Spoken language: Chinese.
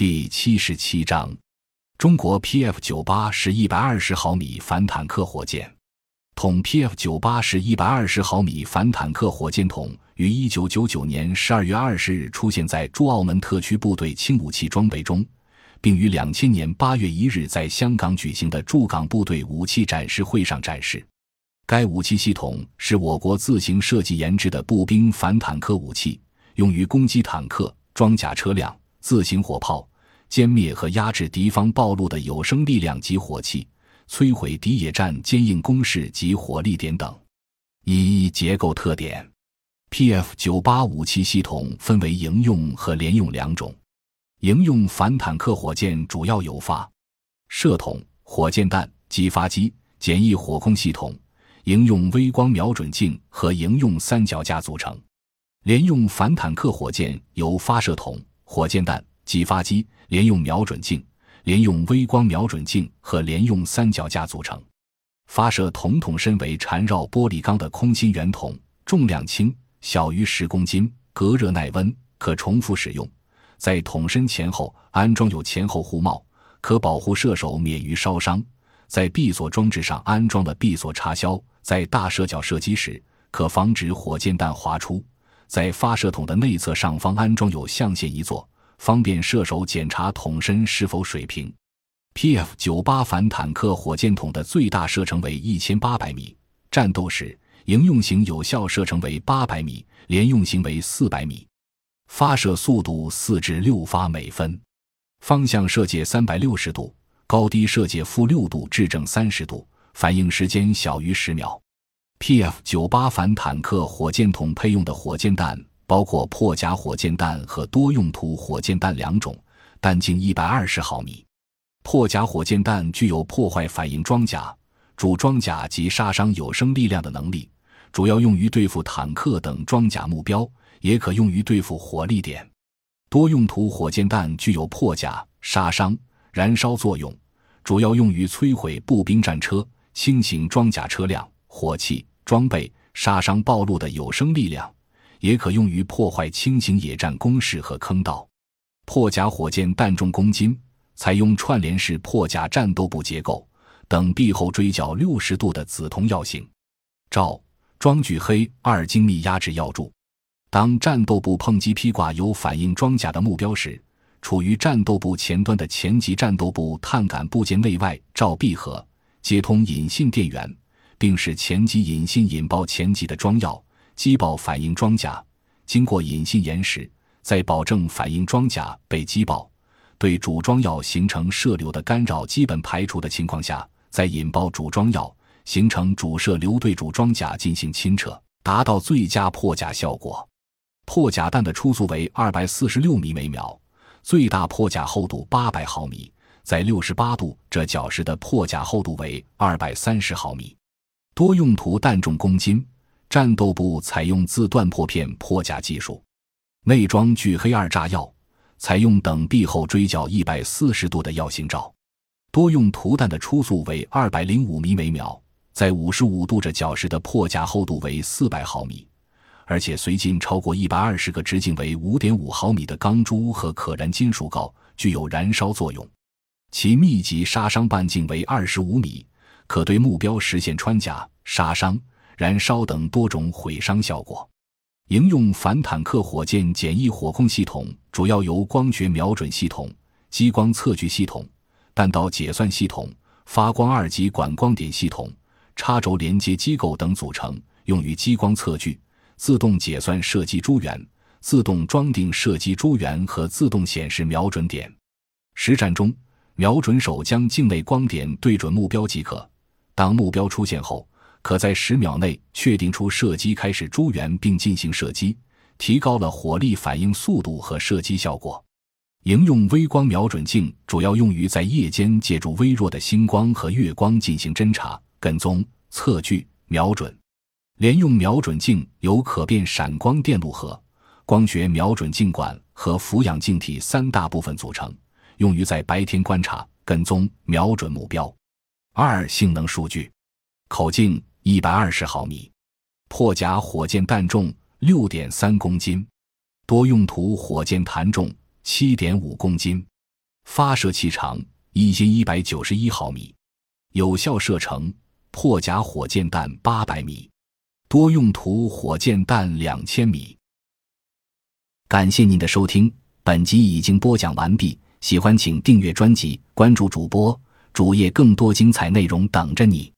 第七十七章，中国 PF 九八是一百二十毫米反坦克火箭筒。PF 九八是一百二十毫米反坦克火箭筒，于一九九九年十二月二十日出现在驻澳门特区部队轻武器装备中，并于两千年八月一日在香港举行的驻港部队武器展示会上展示。该武器系统是我国自行设计研制的步兵反坦克武器，用于攻击坦克、装甲车辆、自行火炮。歼灭和压制敌方暴露的有生力量及火器，摧毁敌野战坚硬工事及火力点等。一、结构特点：PF 九八武器系统分为营用和联用两种。营用反坦克火箭主要由发射筒、火箭弹、激发机、简易火控系统、营用微光瞄准镜和营用三脚架组成。联用反坦克火箭由发射筒、火箭弹。激发机、连用瞄准镜、连用微光瞄准镜和连用三脚架组成。发射筒筒身为缠绕玻璃钢的空心圆筒，重量轻，小于十公斤，隔热耐温，可重复使用。在筒身前后安装有前后护帽，可保护射手免于烧伤。在闭锁装置上安装了闭锁插销，在大射角射击时可防止火箭弹滑出。在发射筒的内侧上方安装有象限一座。方便射手检查筒身是否水平。PF 九八反坦克火箭筒的最大射程为一千八百米，战斗时营用型有效射程为八百米，连用型为四百米。发射速度四至六发每分，方向射界三百六十度，高低射界负六度至正三十度，反应时间小于十秒。PF 九八反坦克火箭筒配用的火箭弹。包括破甲火箭弹和多用途火箭弹两种，弹径一百二十毫米。破甲火箭弹具有破坏反应装甲、主装甲及杀伤有生力量的能力，主要用于对付坦克等装甲目标，也可用于对付火力点。多用途火箭弹具有破甲、杀伤、燃烧作用，主要用于摧毁步兵战车、轻型装甲车辆、火器装备、杀伤暴露的有生力量。也可用于破坏轻型野战工事和坑道。破甲火箭弹重公斤，采用串联式破甲战斗部结构，等臂后锥角六十度的紫铜药型，罩装具黑二精密压制药柱。当战斗部碰击披挂有反应装甲的目标时，处于战斗部前端的前级战斗部碳杆部件内外罩闭合，接通引信电源，并使前级引信引爆前级的装药。击爆反应装甲，经过引信延时，在保证反应装甲被击爆、对主装药形成射流的干扰基本排除的情况下，再引爆主装药，形成主射流对主装甲进行清撤，达到最佳破甲效果。破甲弹的初速为二百四十六米每秒，最大破甲厚度八百毫米，在六十八度这角时的破甲厚度为二百三十毫米。多用途弹重公斤。战斗部采用自断破片破甲技术，内装聚黑二炸药，采用等臂后锥角一百四十度的药型罩。多用途弹的初速为二百零五米每秒，在五十五度着角时的破甲厚度为四百毫米，而且随进超过一百二十个直径为五点五毫米的钢珠和可燃金属锆，具有燃烧作用。其密集杀伤半径为二十五米，可对目标实现穿甲杀伤。燃烧等多种毁伤效果。营用反坦克火箭简易火控系统主要由光学瞄准系统、激光测距系统、弹道解算系统、发光二级管光点系统、插轴连接机构等组成，用于激光测距、自动解算射击诸元、自动装订射击诸元和自动显示瞄准点。实战中，瞄准手将境内光点对准目标即可。当目标出现后，可在十秒内确定出射击开始诸元并进行射击，提高了火力反应速度和射击效果。营用微光瞄准镜主要用于在夜间借助微弱的星光和月光进行侦察、跟踪、测距、瞄准。连用瞄准镜由可变闪光电路盒、光学瞄准镜管和俯仰镜体三大部分组成，用于在白天观察、跟踪、瞄准目标。二、性能数据，口径。一百二十毫米，破甲火箭弹重六点三公斤，多用途火箭弹重七点五公斤。发射器长一千一百九十一毫米，有效射程破甲火箭弹八百米，多用途火箭弹两千米。感谢您的收听，本集已经播讲完毕。喜欢请订阅专辑，关注主播主页，更多精彩内容等着你。